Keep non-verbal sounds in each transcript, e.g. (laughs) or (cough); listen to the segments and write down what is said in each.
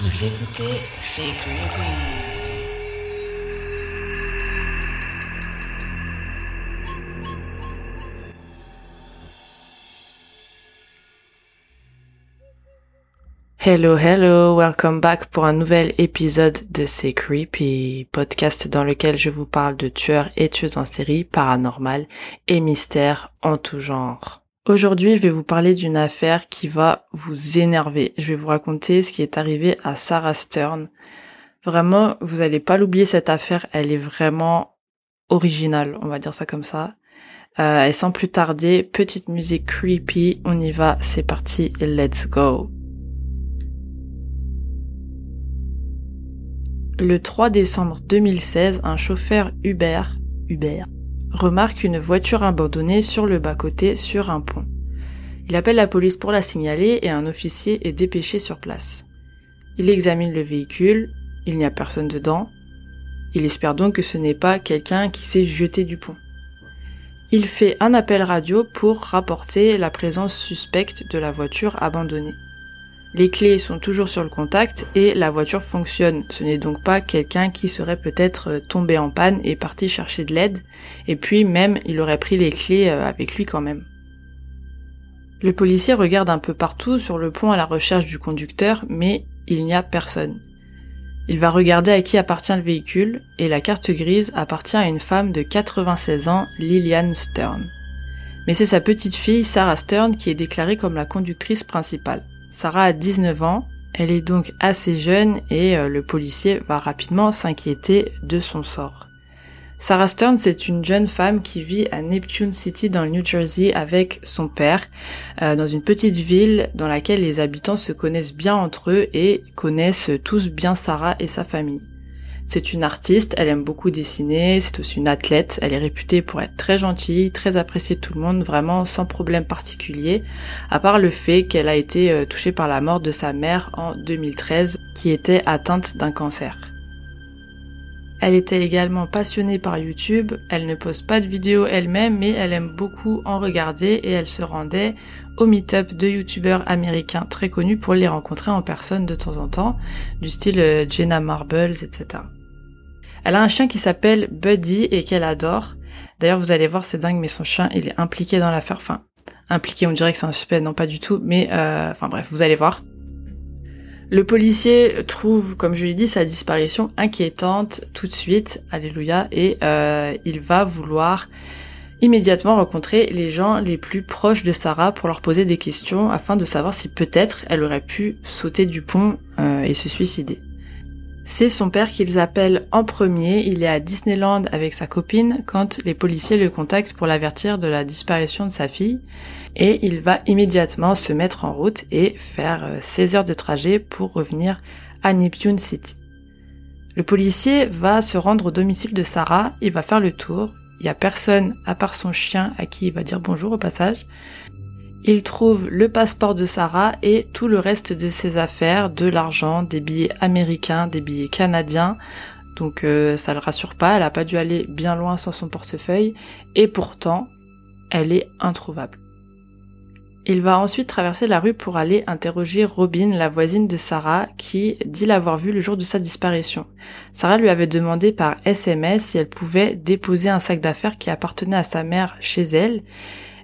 Vous écoutez. Hello, hello, welcome back pour un nouvel épisode de C'est Creepy, podcast dans lequel je vous parle de tueurs et tueuses en série, paranormal et mystères en tout genre. Aujourd'hui, je vais vous parler d'une affaire qui va vous énerver. Je vais vous raconter ce qui est arrivé à Sarah Stern. Vraiment, vous allez pas l'oublier cette affaire, elle est vraiment originale, on va dire ça comme ça. Euh, et sans plus tarder, petite musique creepy, on y va, c'est parti, let's go. Le 3 décembre 2016, un chauffeur Uber, Uber, remarque une voiture abandonnée sur le bas-côté sur un pont. Il appelle la police pour la signaler et un officier est dépêché sur place. Il examine le véhicule, il n'y a personne dedans. Il espère donc que ce n'est pas quelqu'un qui s'est jeté du pont. Il fait un appel radio pour rapporter la présence suspecte de la voiture abandonnée. Les clés sont toujours sur le contact et la voiture fonctionne. Ce n'est donc pas quelqu'un qui serait peut-être euh, tombé en panne et parti chercher de l'aide. Et puis même, il aurait pris les clés euh, avec lui quand même. Le policier regarde un peu partout sur le pont à la recherche du conducteur, mais il n'y a personne. Il va regarder à qui appartient le véhicule, et la carte grise appartient à une femme de 96 ans, Lillian Stern. Mais c'est sa petite fille, Sarah Stern, qui est déclarée comme la conductrice principale. Sarah a 19 ans, elle est donc assez jeune et euh, le policier va rapidement s'inquiéter de son sort. Sarah Stern, c'est une jeune femme qui vit à Neptune City dans le New Jersey avec son père, euh, dans une petite ville dans laquelle les habitants se connaissent bien entre eux et connaissent tous bien Sarah et sa famille. C'est une artiste, elle aime beaucoup dessiner, c'est aussi une athlète, elle est réputée pour être très gentille, très appréciée de tout le monde, vraiment sans problème particulier, à part le fait qu'elle a été euh, touchée par la mort de sa mère en 2013, qui était atteinte d'un cancer. Elle était également passionnée par YouTube, elle ne poste pas de vidéos elle-même, mais elle aime beaucoup en regarder et elle se rendait au meet-up de youtubeurs américains très connus pour les rencontrer en personne de temps en temps, du style euh, Jenna Marbles, etc. Elle a un chien qui s'appelle Buddy et qu'elle adore. D'ailleurs, vous allez voir, c'est dingue, mais son chien, il est impliqué dans l'affaire. Enfin, impliqué, on dirait que c'est un suspect, non pas du tout, mais euh, enfin bref, vous allez voir. Le policier trouve, comme je l'ai dit, sa disparition inquiétante tout de suite, alléluia, et euh, il va vouloir immédiatement rencontrer les gens les plus proches de Sarah pour leur poser des questions afin de savoir si peut-être elle aurait pu sauter du pont euh, et se suicider. C'est son père qu'ils appellent en premier. Il est à Disneyland avec sa copine quand les policiers le contactent pour l'avertir de la disparition de sa fille. Et il va immédiatement se mettre en route et faire 16 euh, heures de trajet pour revenir à Neptune City. Le policier va se rendre au domicile de Sarah, il va faire le tour, il y a personne à part son chien à qui il va dire bonjour au passage. Il trouve le passeport de Sarah et tout le reste de ses affaires, de l'argent, des billets américains, des billets canadiens. Donc euh, ça le rassure pas, elle a pas dû aller bien loin sans son portefeuille et pourtant elle est introuvable. Il va ensuite traverser la rue pour aller interroger Robin, la voisine de Sarah, qui dit l'avoir vue le jour de sa disparition. Sarah lui avait demandé par SMS si elle pouvait déposer un sac d'affaires qui appartenait à sa mère chez elle,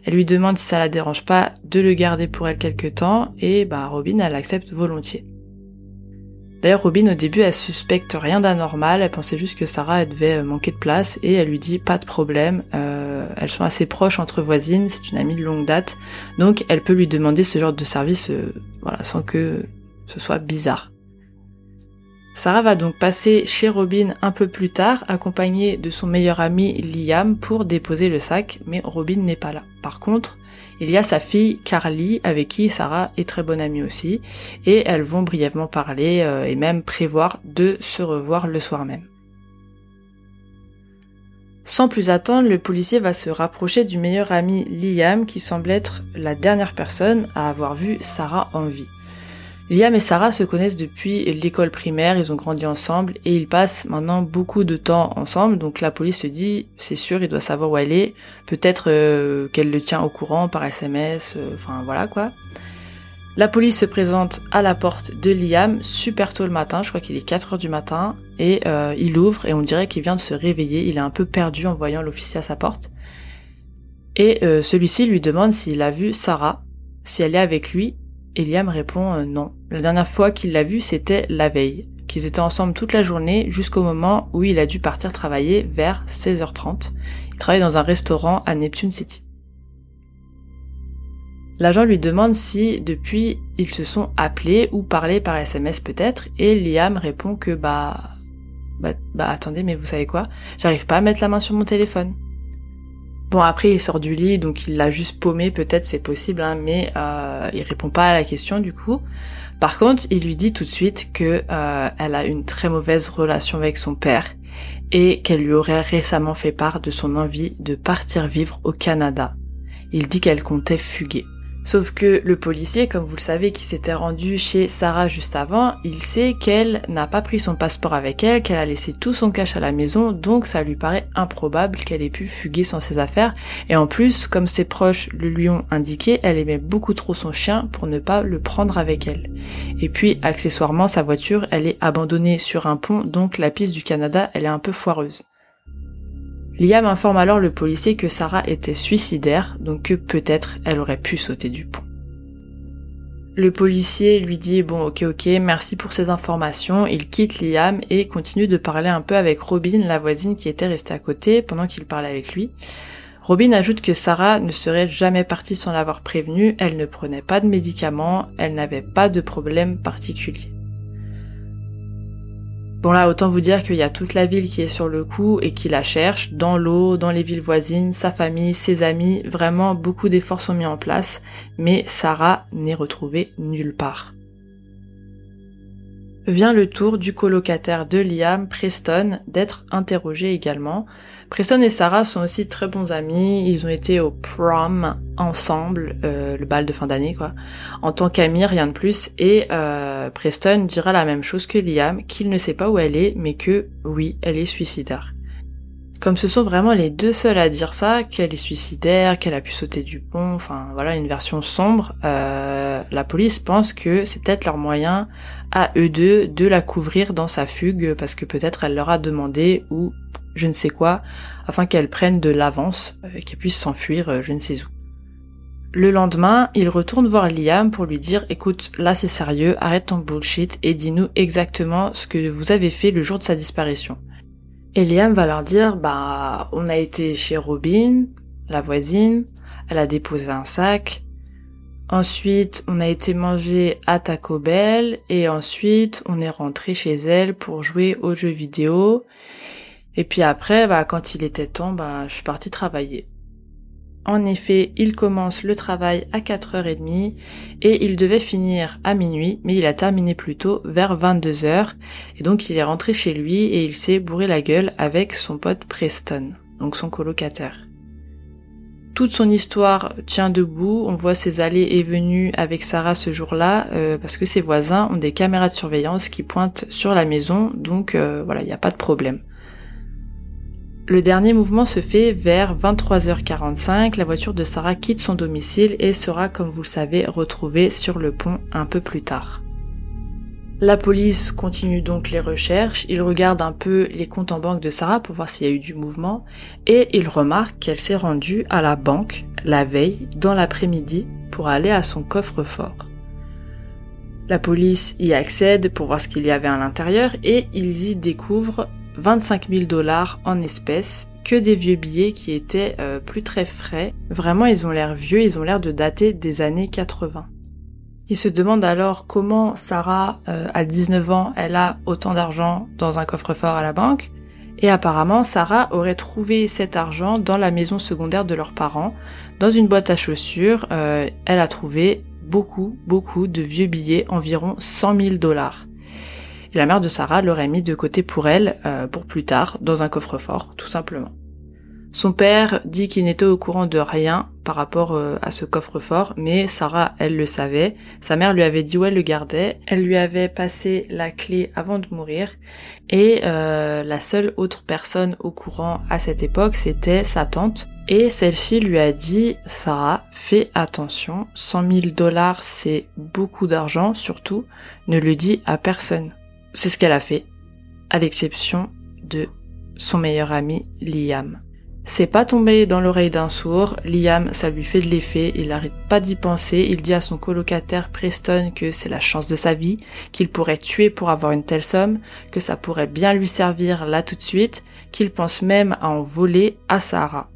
Elle lui demande si ça la dérange pas de le garder pour elle quelque temps et bah Robin elle accepte volontiers. D'ailleurs Robin au début elle suspecte rien d'anormal, elle pensait juste que Sarah elle devait manquer de place et elle lui dit pas de problème, euh, elles sont assez proches entre voisines, c'est une amie de longue date, donc elle peut lui demander ce genre de service euh, voilà sans que ce soit bizarre. Sarah va donc passer chez Robin un peu plus tard, accompagnée de son meilleur ami Liam pour déposer le sac, mais Robin n'est pas là. Par contre, il y a sa fille Carly, avec qui Sarah est très bonne amie aussi, et elles vont brièvement parler euh, et même prévoir de se revoir le soir même. Sans plus attendre, le policier va se rapprocher du meilleur ami Liam, qui semble être la dernière personne à avoir vu Sarah en vie. Liam et Sarah se connaissent depuis l'école primaire, ils ont grandi ensemble et ils passent maintenant beaucoup de temps ensemble. Donc la police se dit, c'est sûr, il doit savoir où elle est. Peut-être euh, qu'elle le tient au courant par SMS, euh, enfin voilà quoi. La police se présente à la porte de Liam super tôt le matin, je crois qu'il est 4 heures du matin, et euh, il ouvre et on dirait qu'il vient de se réveiller, il est un peu perdu en voyant l'officier à sa porte. Et celui-ci lui demande s'il a vu Sarah, si elle est avec lui, et Liam répond non. La dernière fois qu'il l'a vu, c'était la veille, qu'ils étaient ensemble toute la journée jusqu'au moment où il a dû partir travailler vers 16h30. Il travaille dans un restaurant à Neptune City. L'agent lui demande si depuis ils se sont appelés ou parlé par SMS peut-être et Liam répond que bah, bah bah attendez mais vous savez quoi? J'arrive pas à mettre la main sur mon téléphone. Bon après il sort du lit donc il l'a juste paumé peut-être c'est possible hein, mais euh, il répond pas à la question du coup. Par contre, il lui dit tout de suite que euh, elle a une très mauvaise relation avec son père et qu'elle lui aurait récemment fait part de son envie de partir vivre au Canada. Il dit qu'elle comptait fuguer. Sauf que le policier, comme vous le savez, qui s'était rendu chez Sarah juste avant, il sait qu'elle n'a pas pris son passeport avec elle, qu'elle a laissé tout son cash à la maison, donc ça lui paraît improbable qu'elle ait pu fuguer sans ses affaires. Et en plus, comme ses proches le lui ont indiqué, elle aimait beaucoup trop son chien pour ne pas le prendre avec elle. Et puis, accessoirement, sa voiture, elle est abandonnée sur un pont, donc la piste du Canada, elle est un peu foireuse. Liam informe alors le policier que Sarah était suicidaire, donc que peut-être elle aurait pu sauter du pont. Le policier lui dit bon ok ok merci pour ces informations, il quitte Liam et continue de parler un peu avec Robin, la voisine qui était restée à côté pendant qu'il parlait avec lui. Robin ajoute que Sarah ne serait jamais partie sans l'avoir prévenu, elle ne prenait pas de médicaments, elle n'avait pas de problème particulier. Bon là, autant vous dire qu'il y a toute la ville qui est sur le coup et qui la cherche, dans l'eau, dans les villes voisines, sa famille, ses amis, vraiment beaucoup d'efforts sont mis en place, mais Sarah n'est retrouvée nulle part. Vient le tour du colocataire de Liam, Preston, d'être interrogé également. Preston et Sarah sont aussi très bons amis, ils ont été au prom ensemble, euh, le bal de fin d'année quoi, en tant qu'amis, rien de plus, et euh, Preston dira la même chose que Liam, qu'il ne sait pas où elle est, mais que oui, elle est suicidaire. Comme ce sont vraiment les deux seuls à dire ça, qu'elle est suicidaire, qu'elle a pu sauter du pont, enfin voilà une version sombre, euh, la police pense que c'est peut-être leur moyen à eux deux de la couvrir dans sa fugue parce que peut-être elle leur a demandé ou je ne sais quoi, afin qu'elle prenne de l'avance, euh, qu'elle puisse s'enfuir euh, je ne sais où. Le lendemain, il retourne voir Liam pour lui dire écoute, là c'est sérieux, arrête ton bullshit et dis-nous exactement ce que vous avez fait le jour de sa disparition. Et va leur dire bah on a été chez Robin, la voisine, elle a déposé un sac. Ensuite, on a été manger à Taco Bell et ensuite on est rentré chez elle pour jouer aux jeux vidéo et puis après, bah, quand il était temps, bah, je suis partie travailler. En effet, il commence le travail à 4h30 et il devait finir à minuit, mais il a terminé plus tôt, vers 22h, et donc il est rentré chez lui et il s'est bourré la gueule avec son pote Preston, donc son colocataire. Toute son histoire tient debout, on voit ses allées et venues avec Sarah ce jour-là, euh, parce que ses voisins ont des caméras de surveillance qui pointent sur la maison, donc euh, voilà, il n'y a pas de problème. Le dernier mouvement se fait vers 23h45. La voiture de Sarah quitte son domicile et sera, comme vous le savez, retrouvée sur le pont un peu plus tard. La police continue donc les recherches, il regarde un peu les comptes en banque de Sarah pour voir s'il y a eu du mouvement, et il remarque qu'elle s'est rendue à la banque la veille, dans l'après-midi, pour aller à son coffre-fort. La police y accède pour voir ce qu'il y avait à l'intérieur et ils y découvrent 25 000 dollars en espèces, que des vieux billets qui étaient euh, plus très frais. Vraiment, ils ont l'air vieux, ils ont l'air de dater des années 80. Il se demande alors comment Sarah, euh, à 19 ans, elle a autant d'argent dans un coffre-fort à la banque. Et apparemment, Sarah aurait trouvé cet argent dans la maison secondaire de leurs parents, dans une boîte à chaussures. Euh, elle a trouvé beaucoup, beaucoup de vieux billets, environ 100 000 dollars. Et la mère de Sarah l'aurait mis de côté pour elle, euh, pour plus tard, dans un coffre-fort, tout simplement. Son père dit qu'il n'était au courant de rien par rapport euh, à ce coffre-fort, mais Sarah, elle le savait. Sa mère lui avait dit où elle le gardait. Elle lui avait passé la clé avant de mourir. Et euh, la seule autre personne au courant à cette époque, c'était sa tante. Et celle-ci lui a dit, Sarah, fais attention, 100 000 dollars c'est beaucoup d'argent, surtout, ne le dis à personne. C'est ce qu'elle a fait, à l'exception de son meilleur ami Liam. C'est pas tombé dans l'oreille d'un sourd, Liam, ça lui fait de l'effet, il n'arrête pas d'y penser, il dit à son colocataire Preston que c'est la chance de sa vie, qu'il pourrait tuer pour avoir une telle somme, que ça pourrait bien lui servir là tout de suite, qu'il pense même à en voler à Sarah.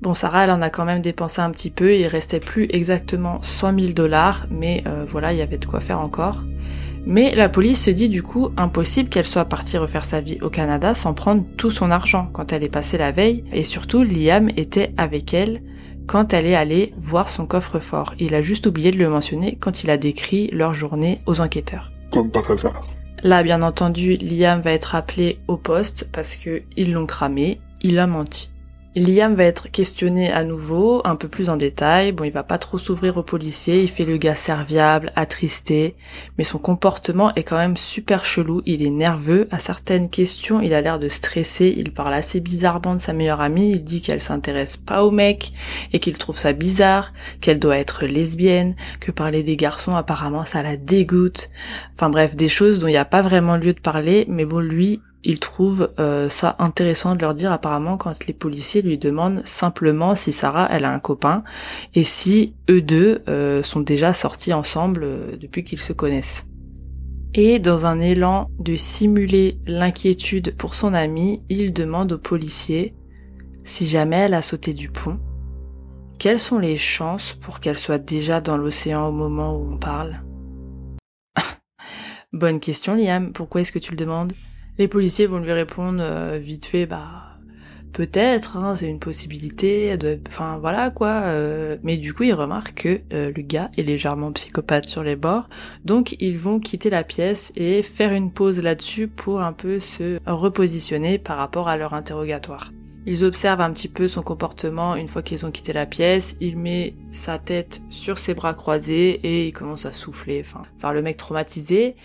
Bon, Sarah, elle en a quand même dépensé un petit peu, il restait plus exactement 100 000 dollars, mais euh, voilà, il y avait de quoi faire encore. Mais la police se dit du coup impossible qu'elle soit partie refaire sa vie au Canada sans prendre tout son argent quand elle est passée la veille, et surtout Liam était avec elle quand elle est allée voir son coffre-fort. Il a juste oublié de le mentionner quand il a décrit leur journée aux enquêteurs. Comme par hasard. Là, bien entendu, Liam va être appelé au poste parce que ils l'ont cramé, il a menti. Liam va être questionné à nouveau, un peu plus en détail. Bon, il va pas trop s'ouvrir aux policiers, il fait le gars serviable, attristé, mais son comportement est quand même super chelou, il est nerveux. À certaines questions, il a l'air de stresser, il parle assez bizarrement de sa meilleure amie, il dit qu'elle s'intéresse pas au mec et qu'il trouve ça bizarre, qu'elle doit être lesbienne, que parler des garçons apparemment ça la dégoûte. Enfin bref, des choses dont il n'y a pas vraiment lieu de parler, mais bon, lui, il trouve euh, ça intéressant de leur dire apparemment quand les policiers lui demandent simplement si Sarah elle a un copain et si eux deux euh, sont déjà sortis ensemble euh, depuis qu'ils se connaissent. Et dans un élan de simuler l'inquiétude pour son amie, il demande aux policiers si jamais elle a sauté du pont, quelles sont les chances pour qu'elle soit déjà dans l'océan au moment où on parle? (laughs) Bonne question Liam, pourquoi est-ce que tu le demandes? Les policiers vont lui répondre euh, vite fait, bah peut-être, hein, c'est une possibilité, enfin voilà quoi. Euh, mais du coup, ils remarquent que euh, le gars est légèrement psychopathe sur les bords, donc ils vont quitter la pièce et faire une pause là-dessus pour un peu se repositionner par rapport à leur interrogatoire. Ils observent un petit peu son comportement une fois qu'ils ont quitté la pièce. Il met sa tête sur ses bras croisés et il commence à souffler, enfin, faire le mec traumatisé.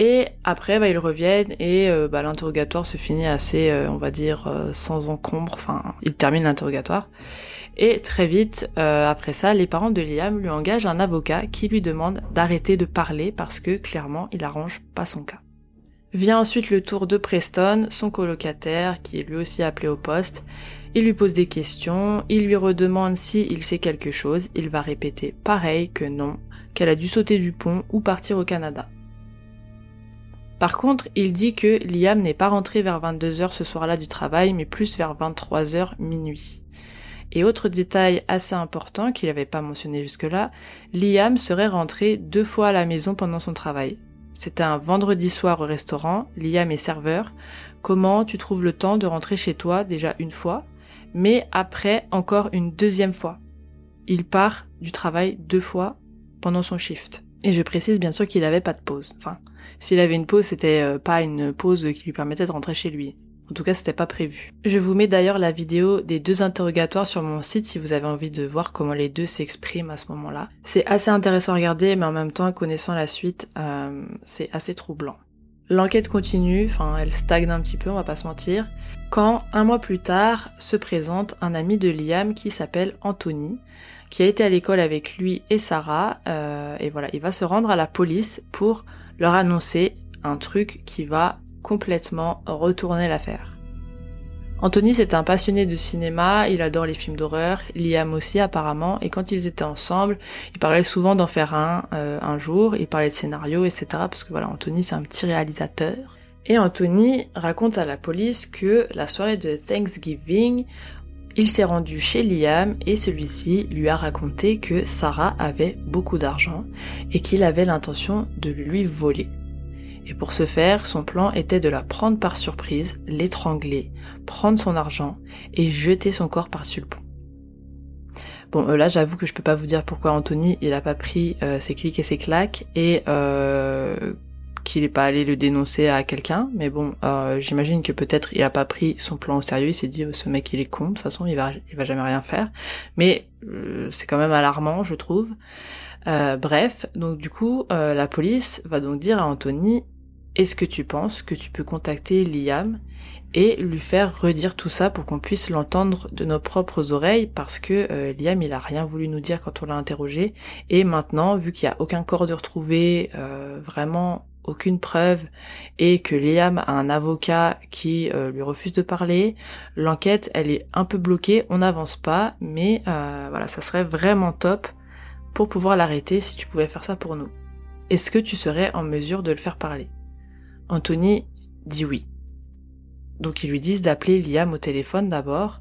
Et après, bah, ils reviennent et euh, bah, l'interrogatoire se finit assez, euh, on va dire, euh, sans encombre. Enfin, il termine l'interrogatoire. Et très vite, après ça, les parents de Liam lui engagent un avocat qui lui demande d'arrêter de parler parce que clairement, il arrange pas son cas. Vient ensuite le tour de Preston, son colocataire, qui est lui aussi appelé au poste. Il lui pose des questions, il lui redemande si il sait quelque chose, il va répéter pareil que non, qu'elle a dû sauter du pont ou partir au Canada. Par contre, il dit que Liam n'est pas rentré vers 22h ce soir-là du travail, mais plus vers 23h minuit. Et autre détail assez important qu'il n'avait pas mentionné jusque-là, Liam serait rentré deux fois à la maison pendant son travail. C'était un vendredi soir au restaurant, Liam est serveur. Comment tu trouves le temps de rentrer chez toi déjà une fois, mais après encore une deuxième fois? Il part du travail deux fois pendant son shift. Et je précise bien sûr qu'il n'avait pas de pause. Enfin, s'il avait une pause, c'était euh, pas une pause qui lui permettait de rentrer chez lui. En tout cas, c'était pas prévu. Je vous mets d'ailleurs la vidéo des deux interrogatoires sur mon site si vous avez envie de voir comment les deux s'expriment à ce moment-là. C'est assez intéressant à regarder, mais en même temps, connaissant la suite, euh, c'est assez troublant. L'enquête continue, enfin elle stagne un petit peu, on va pas se mentir, quand un mois plus tard se présente un ami de Liam qui s'appelle Anthony, qui a été à l'école avec lui et Sarah, euh, et voilà, il va se rendre à la police pour leur annoncer un truc qui va complètement retourner l'affaire. Anthony c'est un passionné de cinéma, il adore les films d'horreur, Liam aussi apparemment, et quand ils étaient ensemble, ils parlaient souvent d'en faire un euh, un jour, ils parlaient de scénario, etc. Parce que voilà, Anthony c'est un petit réalisateur. Et Anthony raconte à la police que la soirée de Thanksgiving, il s'est rendu chez Liam et celui-ci lui a raconté que Sarah avait beaucoup d'argent et qu'il avait l'intention de lui voler. Et pour ce faire, son plan était de la prendre par surprise, l'étrangler, prendre son argent et jeter son corps par-dessus le pont. Bon, euh, là, j'avoue que je peux pas vous dire pourquoi Anthony, il a pas pris euh, ses clics et ses claques et euh, qu'il est pas allé le dénoncer à quelqu'un. Mais bon, j'imagine que peut-être il a pas pris son plan au sérieux. Il s'est dit, ce mec, il est con. De toute façon, il va, il va jamais rien faire. Mais c'est quand même alarmant, je trouve. bref, donc du coup, la police va donc dire à Anthony, est-ce que tu penses que tu peux contacter Liam et lui faire redire tout ça pour qu'on puisse l'entendre de nos propres oreilles? Parce que euh, Liam il a rien voulu nous dire quand on l'a interrogé et maintenant vu qu'il y a aucun corps de retrouvé, euh, vraiment aucune preuve et que Liam a un avocat qui euh, lui refuse de parler, l'enquête elle est un peu bloquée, on n'avance pas mais voilà ça serait vraiment top pour pouvoir l'arrêter si tu pouvais faire ça pour nous. Est-ce que tu serais en mesure de le faire parler? Anthony dit oui. Donc ils lui disent d'appeler Liam au téléphone d'abord,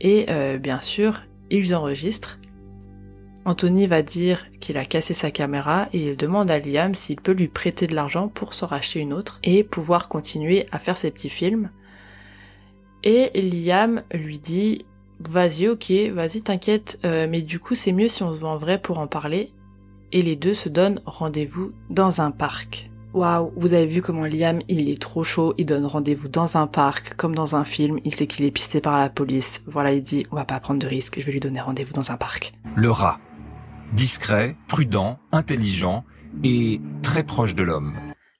et euh, bien sûr, ils enregistrent. Anthony va dire qu'il a cassé sa caméra et il demande à Liam s'il peut lui prêter de l'argent pour s'en racheter une autre et pouvoir continuer à faire ses petits films. Et Liam lui dit Vas-y, ok, vas-y, t'inquiète, euh, mais du coup c'est mieux si on se voit en vrai pour en parler. Et les deux se donnent rendez-vous dans un parc. Waouh, vous avez vu comment Liam, il est trop chaud, il donne rendez-vous dans un parc, comme dans un film, il sait qu'il est pisté par la police. Voilà, il dit, on va pas prendre de risques, je vais lui donner rendez-vous dans un parc. Le rat. Discret, prudent, intelligent et très proche de l'homme.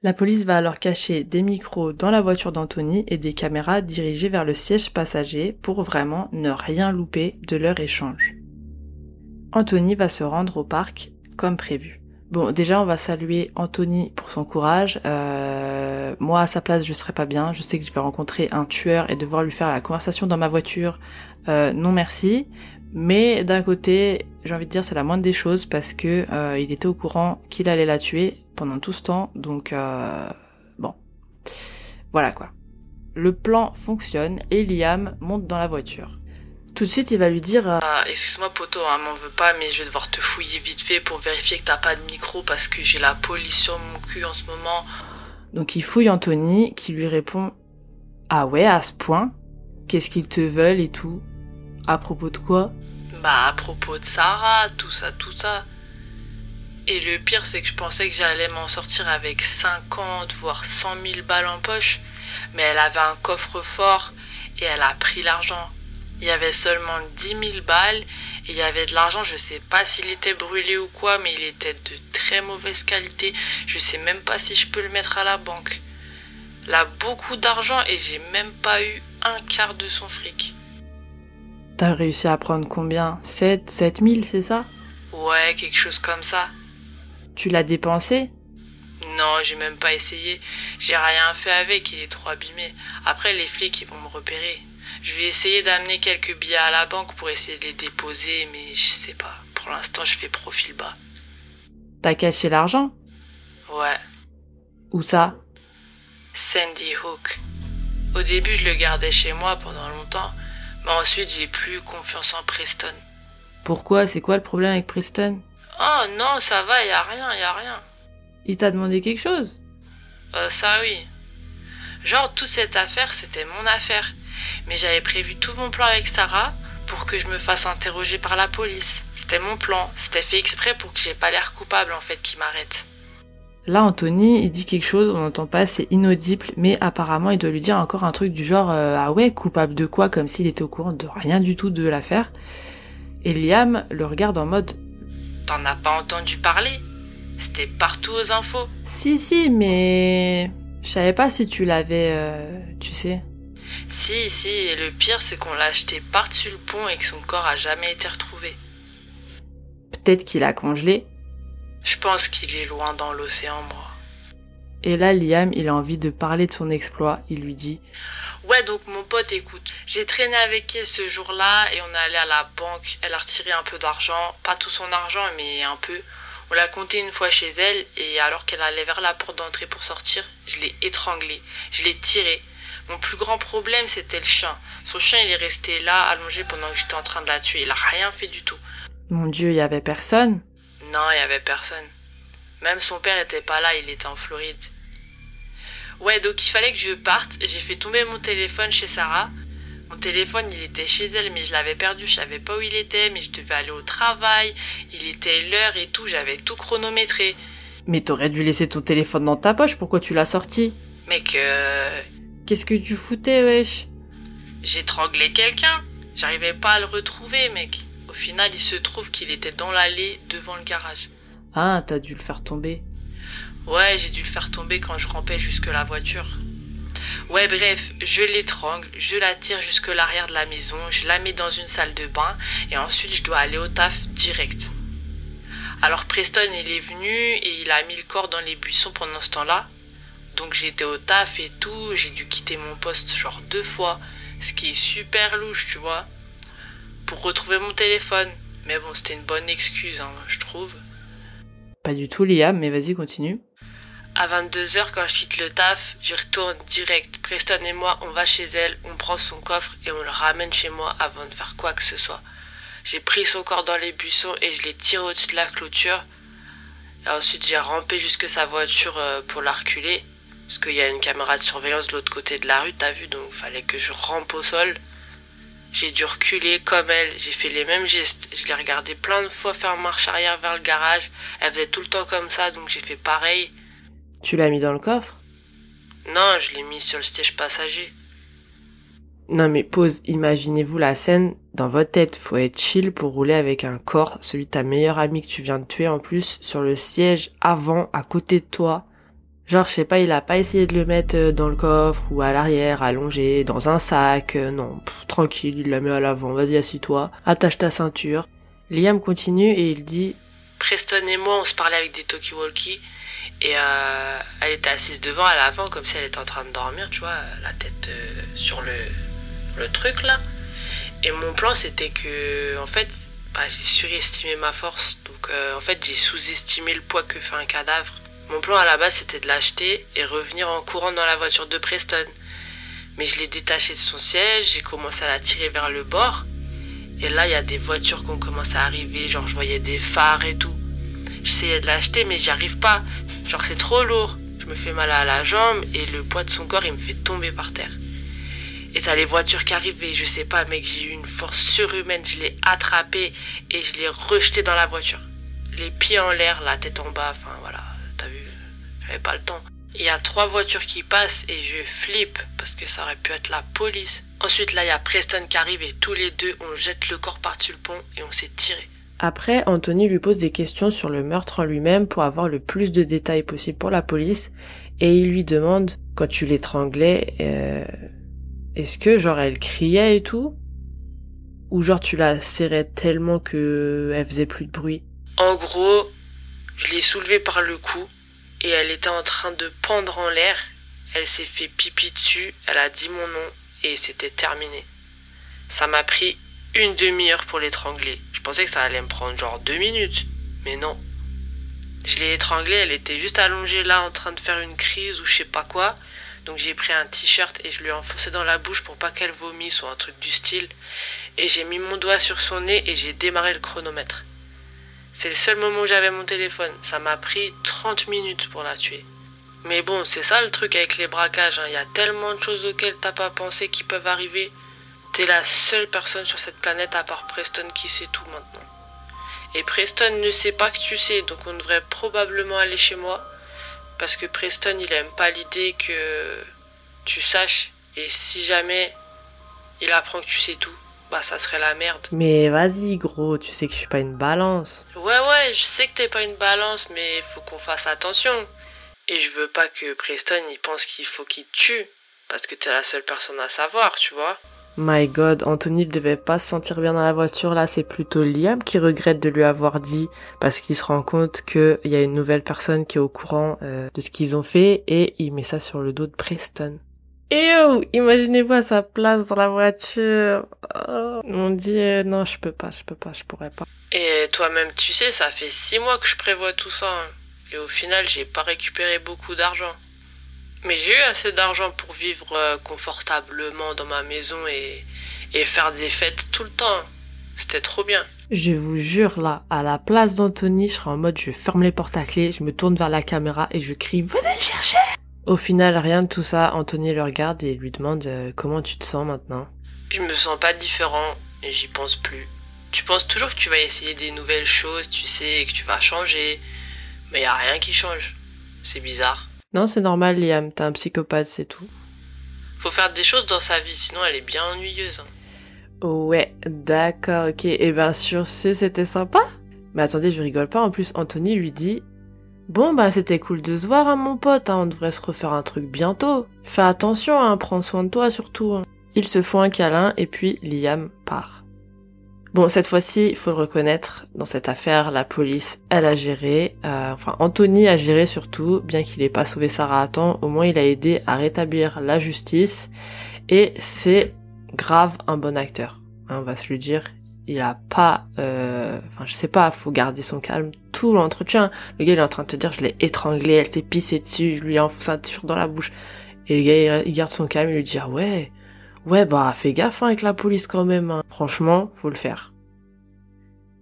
La police va alors cacher des micros dans la voiture d'Anthony et des caméras dirigées vers le siège passager pour vraiment ne rien louper de leur échange. Anthony va se rendre au parc comme prévu. Bon, déjà, on va saluer Anthony pour son courage. Euh, moi, à sa place, je serais pas bien. Je sais que je vais rencontrer un tueur et devoir lui faire la conversation dans ma voiture. Euh, non, merci. Mais d'un côté, j'ai envie de dire, c'est la moindre des choses parce que euh, il était au courant qu'il allait la tuer pendant tout ce temps. Donc, bon, voilà quoi. Le plan fonctionne et Liam monte dans la voiture. Tout de suite, il va lui dire euh, ah, Excuse-moi, poto, hein, m'en veux pas, mais je vais devoir te fouiller vite fait pour vérifier que t'as pas de micro parce que j'ai la police sur mon cul en ce moment. Donc il fouille Anthony qui lui répond Ah ouais, à ce point? Qu'est-ce qu'ils te veulent et tout? À propos de quoi? Bah, à propos de Sarah, tout ça, tout ça. Et le pire, c'est que je pensais que j'allais m'en sortir avec 50, voire 100 000 balles en poche. Mais elle avait un coffre fort et elle a pris l'argent. Il y avait seulement 10 000 balles et il y avait de l'argent. Je sais pas s'il était brûlé ou quoi, mais il était de très mauvaise qualité. Je sais même pas si je peux le mettre à la banque. Elle a beaucoup d'argent et j'ai même pas eu un quart de son fric. T'as réussi à prendre combien? 7, 7 000, c'est ça? Ouais, quelque chose comme ça. Tu l'as dépensé? Non, j'ai même pas essayé. J'ai rien fait avec, il est trop abîmé. Après, les flics, ils vont me repérer. Je vais essayer d'amener quelques billets à la banque pour essayer de les déposer, mais je sais pas. Pour l'instant, je fais profil bas. T'as caché l'argent? Ouais. Où ça? Sandy Hook. Au début, je le gardais chez moi pendant longtemps, mais ensuite, j'ai plus confiance en Preston. Pourquoi? C'est quoi le problème avec Preston? Oh non, ça va, y a rien, y a rien. Il t'a demandé quelque chose? Euh, ça oui. Genre, toute cette affaire, c'était mon affaire. Mais j'avais prévu tout mon plan avec Sarah pour que je me fasse interroger par la police. C'était mon plan. C'était fait exprès pour que j'ai pas l'air coupable en fait qui m'arrête. Là, Anthony, il dit quelque chose, on n'entend pas, c'est inaudible, mais apparemment, il doit lui dire encore un truc du genre euh, Ah ouais, coupable de quoi Comme s'il était au courant de rien du tout de l'affaire. Et Liam le regarde en mode T'en as pas entendu parler C'était partout aux infos. Si, si, mais Je savais pas si tu l'avais, euh, tu sais. Si, si, et le pire, c'est qu'on l'a acheté par-dessus le pont et que son corps a jamais été retrouvé. Peut-être qu'il a congelé. Je pense qu'il est loin dans l'océan, moi. Et là, Liam, il a envie de parler de son exploit. Il lui dit Ouais, donc mon pote, écoute, j'ai traîné avec elle ce jour-là et on est allé à la banque. Elle a retiré un peu d'argent, pas tout son argent, mais un peu. On l'a compté une fois chez elle et alors qu'elle allait vers la porte d'entrée pour sortir, je l'ai étranglée, je l'ai tirée. Mon plus grand problème, c'était le chien. Son chien, il est resté là, allongé pendant que j'étais en train de la tuer. Il a rien fait du tout. Mon Dieu, il y avait personne. Non, il y avait personne. Même son père était pas là, il était en Floride. Ouais, donc il fallait que je parte. J'ai fait tomber mon téléphone chez Sarah. Mon téléphone, il était chez elle, mais je l'avais perdu. Je savais pas où il était, mais je devais aller au travail. Il était l'heure et tout. J'avais tout chronométré. Mais t'aurais dû laisser ton téléphone dans ta poche. Pourquoi tu l'as sorti? Mec, euh, Qu'est-ce que tu foutais, wesh? j'étranglais quelqu'un. J'arrivais pas à le retrouver, mec. Au final, il se trouve qu'il était dans l'allée devant le garage. Ah, t'as dû le faire tomber. Ouais, j'ai dû le faire tomber quand je rampais jusque la voiture. Ouais, bref, je l'étrangle, je la tire jusque l'arrière de la maison, je la mets dans une salle de bain et ensuite je dois aller au taf direct. Alors Preston, il est venu et il a mis le corps dans les buissons pendant ce temps-là. Donc j'étais au taf et tout, j'ai dû quitter mon poste genre deux fois, ce qui est super louche, tu vois, pour retrouver mon téléphone. Mais bon, c'était une bonne excuse, hein, je trouve. Pas du tout, Liam, mais vas-y, continue. À 22h, quand je quitte le taf, j'y retourne direct. Preston et moi, on va chez elle, on prend son coffre et on le ramène chez moi avant de faire quoi que ce soit. J'ai pris son corps dans les buissons et je l'ai tiré au-dessus de la clôture. Et ensuite, j'ai rampé jusque sa voiture euh, pour la reculer. Parce qu'il y a une caméra de surveillance de l'autre côté de la rue, t'as vu, donc il fallait que je rampe au sol. J'ai dû reculer comme elle, j'ai fait les mêmes gestes. Je l'ai regardé plein de fois faire marche arrière vers le garage. Elle faisait tout le temps comme ça, donc j'ai fait pareil. Tu l'as mis dans le coffre? Non, je l'ai mis sur le siège passager. Non mais pause, imaginez-vous la scène dans votre tête. Faut être chill pour rouler avec un corps, celui de ta meilleure amie que tu viens de tuer en plus, sur le siège avant, à côté de toi. Genre, je sais pas, il a pas essayé de le mettre euh, dans le coffre ou à l'arrière, allongé, dans un sac. euh, non, tranquille, il la met à l'avant. Vas-y, assis-toi, attache ta ceinture. Liam continue et il dit Preston et moi, on se parlait avec des talkie-walkie. Et euh, elle était assise devant, à l'avant, comme si elle était en train de dormir, tu vois, la tête sur le, le truc là. Et mon plan, c'était que, en fait, bah, j'ai surestimé ma force. Donc, en fait, j'ai sous-estimé le poids que fait un cadavre. Mon plan à la base, c'était de l'acheter et revenir en courant dans la voiture de Preston. Mais je l'ai détaché de son siège, j'ai commencé à la tirer vers le bord. Et là, il y a des voitures qui ont commencé à arriver, genre je voyais des phares et tout. J'essayais de l'acheter, mais j'y arrive pas. Genre c'est trop lourd. Je me fais mal à la jambe et le poids de son corps, il me fait tomber par terre. Et t'as les voitures qui arrivent et je sais pas, mec, j'ai eu une force surhumaine. Je l'ai attrapé et je l'ai rejeté dans la voiture. Les pieds en l'air, la tête en bas, enfin voilà, j'avais pas le temps. Il y a trois voitures qui passent et je flippe parce que ça aurait pu être la police. Ensuite, là, il y a Preston qui arrive et tous les deux, on jette le corps par-dessus le pont et on s'est tiré. Après, Anthony lui pose des questions sur le meurtre en lui-même pour avoir le plus de détails possible pour la police et il lui demande quand tu l'étranglais euh, est-ce que genre elle criait et tout? Ou genre tu la serrais tellement que elle faisait plus de bruit? En gros, je l'ai soulevée par le cou et elle était en train de pendre en l'air. Elle s'est fait pipi dessus, elle a dit mon nom et c'était terminé. Ça m'a pris une demi-heure pour l'étrangler. Je pensais que ça allait me prendre genre deux minutes, mais non. Je l'ai étranglée, elle était juste allongée là en train de faire une crise ou je sais pas quoi. Donc j'ai pris un t-shirt et je lui ai enfoncé dans la bouche pour pas qu'elle vomisse ou un truc du style. Et j'ai mis mon doigt sur son nez et j'ai démarré le chronomètre. C'est le seul moment où j'avais mon téléphone. Ça m'a pris 30 minutes pour la tuer. Mais bon, c'est ça le truc avec les braquages. hein. Il y a tellement de choses auxquelles t'as pas pensé qui peuvent arriver. T'es la seule personne sur cette planète à part Preston qui sait tout maintenant. Et Preston ne sait pas que tu sais, donc on devrait probablement aller chez moi. Parce que Preston, il aime pas l'idée que tu saches. Et si jamais il apprend que tu sais tout, bah ça serait la merde. Mais vas-y gros, tu sais que je suis pas une balance. Ouais, ouais, je sais que t'es pas une balance, mais faut qu'on fasse attention. Et je veux pas que Preston il pense qu'il faut qu'il te tue. Parce que t'es la seule personne à savoir, tu vois. My God, Anthony ne devait pas se sentir bien dans la voiture là, c'est plutôt Liam qui regrette de lui avoir dit parce qu'il se rend compte qu'il y a une nouvelle personne qui est au courant euh, de ce qu'ils ont fait et il met ça sur le dos de Preston. Et oh, imaginez-vous à sa place dans la voiture. Oh, on dit euh, non, je peux pas, je peux pas, je pourrais pas. Et toi-même, tu sais, ça fait six mois que je prévois tout ça. hein. Et au final, j'ai pas récupéré beaucoup d'argent. Mais j'ai eu assez d'argent pour vivre euh, confortablement dans ma maison et, et faire des fêtes tout le temps. C'était trop bien. Je vous jure là, à la place d'Anthony, je serai en mode je ferme les portes à clé, je me tourne vers la caméra et je crie venez le chercher. Au final, rien de tout ça, Anthony le regarde et lui demande euh, comment tu te sens maintenant? Je me sens pas différent et j'y pense plus. Tu penses toujours que tu vas essayer des nouvelles choses, tu sais, et que tu vas changer. Mais y a rien qui change. C'est bizarre. Non, c'est normal Liam, t'es un psychopathe, c'est tout. Faut faire des choses dans sa vie, sinon elle est bien ennuyeuse. hein. Ouais, d'accord, ok. Et ben sur ce, c'était sympa. Mais attendez, je rigole pas. En plus, Anthony lui dit Bon, bah c'était cool de se voir, hein, mon pote. hein, on devrait se refaire un truc bientôt. Fais attention, hein, prends soin de toi surtout. hein. Ils se font un câlin et puis Liam part. Bon, cette fois-ci, il faut le reconnaître, dans cette affaire, la police, elle a géré. euh, enfin, Anthony a géré surtout, bien qu'il ait pas sauvé Sarah à temps, au moins il a aidé à rétablir la justice. Et c'est grave un bon acteur. hein, on va se le dire. Il a pas, euh, enfin je sais pas, faut garder son calme tout l'entretien. Le gars il est en train de te dire je l'ai étranglé, elle s'est pissée dessus, je lui ai enfoncé un t-shirt dans la bouche. Et le gars il, garde son calme, il lui dit ah ouais, ouais bah fais gaffe hein, avec la police quand même. hein. Franchement, faut le faire.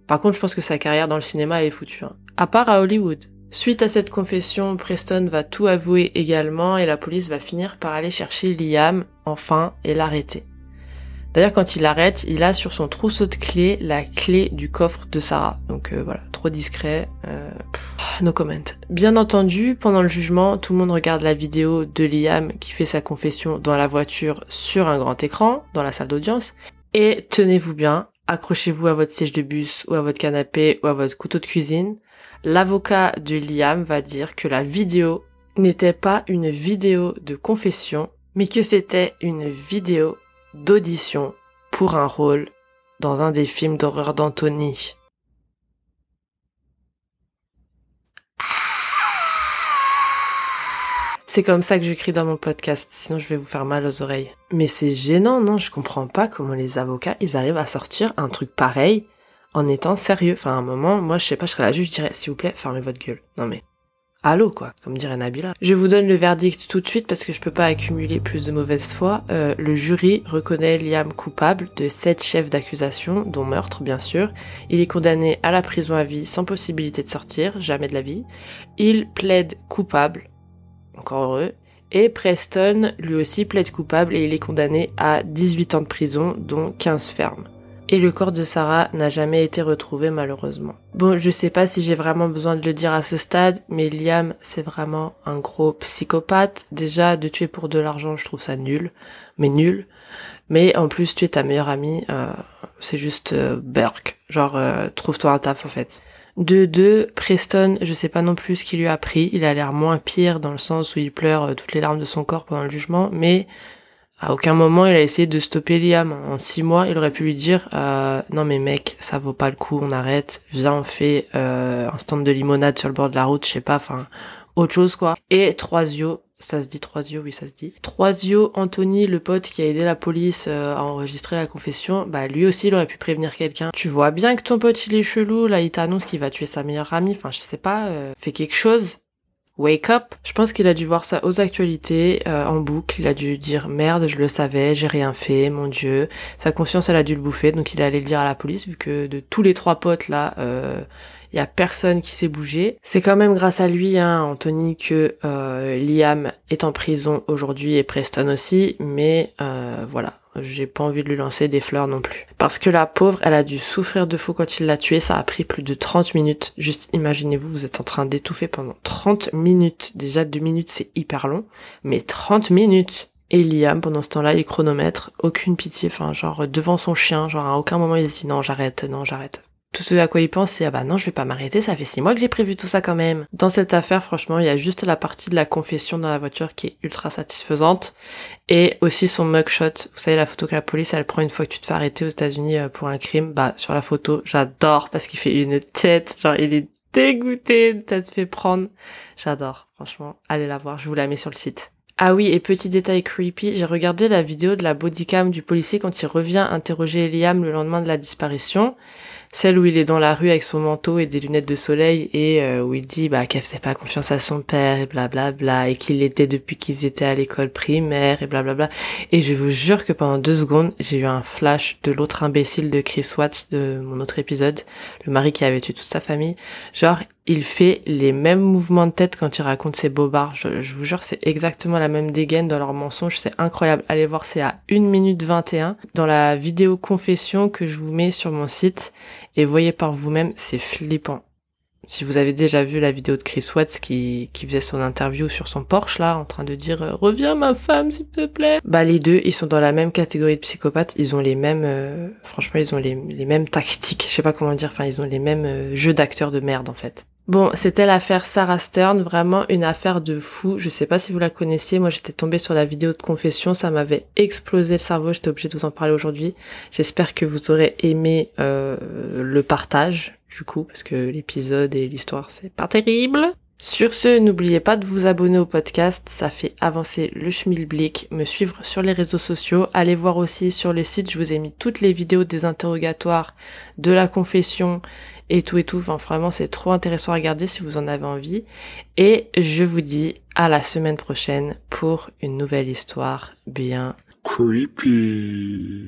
Par contre, je pense que sa carrière dans le cinéma elle est foutue. hein. À part à Hollywood. Suite à cette confession, Preston va tout avouer également et la police va finir par aller chercher Liam, enfin, et l'arrêter. D'ailleurs, quand il l'arrête, il a sur son trousseau de clés la clé du coffre de Sarah. Donc euh, voilà, trop discret. euh, no comment. Bien entendu, pendant le jugement, tout le monde regarde la vidéo de Liam qui fait sa confession dans la voiture sur un grand écran, dans la salle d'audience. Et tenez-vous bien, accrochez-vous à votre siège de bus ou à votre canapé ou à votre couteau de cuisine. L'avocat de Liam va dire que la vidéo n'était pas une vidéo de confession, mais que c'était une vidéo d'audition pour un rôle dans un des films d'horreur d'Anthony. C'est comme ça que je crie dans mon podcast, sinon je vais vous faire mal aux oreilles. Mais c'est gênant, non? Je comprends pas comment les avocats, ils arrivent à sortir un truc pareil en étant sérieux. Enfin, à un moment, moi, je sais pas, je serais là juste, je dirais, s'il vous plaît, fermez votre gueule. Non mais, allô, quoi, comme dirait Nabila. Je vous donne le verdict tout de suite parce que je peux pas accumuler plus de mauvaise foi. Euh, le jury reconnaît Liam coupable de sept chefs d'accusation, dont meurtre, bien sûr. Il est condamné à la prison à vie sans possibilité de sortir, jamais de la vie. Il plaide coupable, encore heureux. Et Preston, lui aussi, plaide coupable et il est condamné à 18 ans de prison, dont 15 fermes. Et le corps de Sarah n'a jamais été retrouvé malheureusement. Bon, je sais pas si j'ai vraiment besoin de le dire à ce stade, mais Liam, c'est vraiment un gros psychopathe. Déjà, de tuer pour de l'argent, je trouve ça nul. Mais nul. Mais en plus, tuer ta meilleure amie, euh, c'est juste euh, Burke. Genre, euh, trouve-toi un taf en fait. De deux, Preston, je sais pas non plus ce qu'il lui a pris. Il a l'air moins pire dans le sens où il pleure euh, toutes les larmes de son corps pendant le jugement, mais à aucun moment il a essayé de stopper Liam. En six mois, il aurait pu lui dire euh, non mais mec, ça vaut pas le coup, on arrête. Viens, on fait euh, un stand de limonade sur le bord de la route, je sais pas, enfin autre chose quoi. Et Troisio, ça se dit Troisio, oui ça se dit. Troisio, Anthony, le pote qui a aidé la police euh, à enregistrer la confession, bah lui aussi il aurait pu prévenir quelqu'un. Tu vois bien que ton pote il est chelou, là il t'annonce qu'il va tuer sa meilleure amie, enfin je sais pas, euh, fais quelque chose. Wake up. Je pense qu'il a dû voir ça aux actualités, euh, en boucle. Il a dû dire merde, je le savais, j'ai rien fait, mon dieu. Sa conscience, elle a dû le bouffer, donc il est allé le dire à la police, vu que de tous les trois potes là, euh, il y a personne qui s'est bougé. C'est quand même grâce à lui, hein, Anthony, que euh, Liam est en prison aujourd'hui et Preston aussi, mais euh, voilà. J'ai pas envie de lui lancer des fleurs non plus. Parce que la pauvre, elle a dû souffrir de fou quand il l'a tuée. Ça a pris plus de 30 minutes. Juste imaginez-vous, vous êtes en train d'étouffer pendant 30 minutes. Déjà, 2 minutes, c'est hyper long. Mais 30 minutes et Liam, pendant ce temps-là, il chronomètre, aucune pitié, enfin, genre, devant son chien, genre, à aucun moment il se dit non, j'arrête, non, j'arrête. Tout ce à quoi il pense, c'est ah bah non, je vais pas m'arrêter, ça fait six mois que j'ai prévu tout ça quand même. Dans cette affaire, franchement, il y a juste la partie de la confession dans la voiture qui est ultra satisfaisante et aussi son mugshot. Vous savez la photo que la police elle prend une fois que tu te fais arrêter aux États-Unis euh, pour un crime. Bah sur la photo, j'adore parce qu'il fait une tête, genre il est dégoûté de t'être fait prendre. J'adore, franchement. Allez la voir, je vous la mets sur le site. Ah oui, et petit détail creepy, j'ai regardé la vidéo de la bodycam du policier quand il revient interroger Liam le lendemain de la disparition celle où il est dans la rue avec son manteau et des lunettes de soleil et euh, où il dit bah qu'elle faisait pas confiance à son père et blablabla bla, bla, et qu'il l'était depuis qu'ils étaient à l'école primaire et blablabla. Bla, et je vous jure que pendant deux secondes, j'ai eu un flash de l'autre imbécile de Chris Watts de mon autre épisode, le mari qui avait tué toute sa famille. Genre, il fait les mêmes mouvements de tête quand il raconte ses bobards. Je, je vous jure, c'est exactement la même dégaine dans leurs mensonges. C'est incroyable. Allez voir, c'est à 1 minute 21 dans la vidéo confession que je vous mets sur mon site. Et voyez par vous-même, c'est flippant. Si vous avez déjà vu la vidéo de Chris Watts qui, qui faisait son interview sur son Porsche là, en train de dire euh, reviens ma femme s'il te plaît. Bah les deux, ils sont dans la même catégorie de psychopathes. Ils ont les mêmes, euh, franchement, ils ont les, les mêmes tactiques. Je sais pas comment dire. Enfin, ils ont les mêmes euh, jeux d'acteurs de merde en fait. Bon, c'était l'affaire Sarah Stern, vraiment une affaire de fou. Je sais pas si vous la connaissiez, moi j'étais tombée sur la vidéo de confession, ça m'avait explosé le cerveau, j'étais obligée de vous en parler aujourd'hui. J'espère que vous aurez aimé euh, le partage, du coup, parce que l'épisode et l'histoire c'est pas terrible. Sur ce, n'oubliez pas de vous abonner au podcast, ça fait avancer le schmilblick, me suivre sur les réseaux sociaux, allez voir aussi sur le site, je vous ai mis toutes les vidéos des interrogatoires, de la confession et tout et tout. Enfin, vraiment, c'est trop intéressant à regarder si vous en avez envie. Et je vous dis à la semaine prochaine pour une nouvelle histoire bien creepy.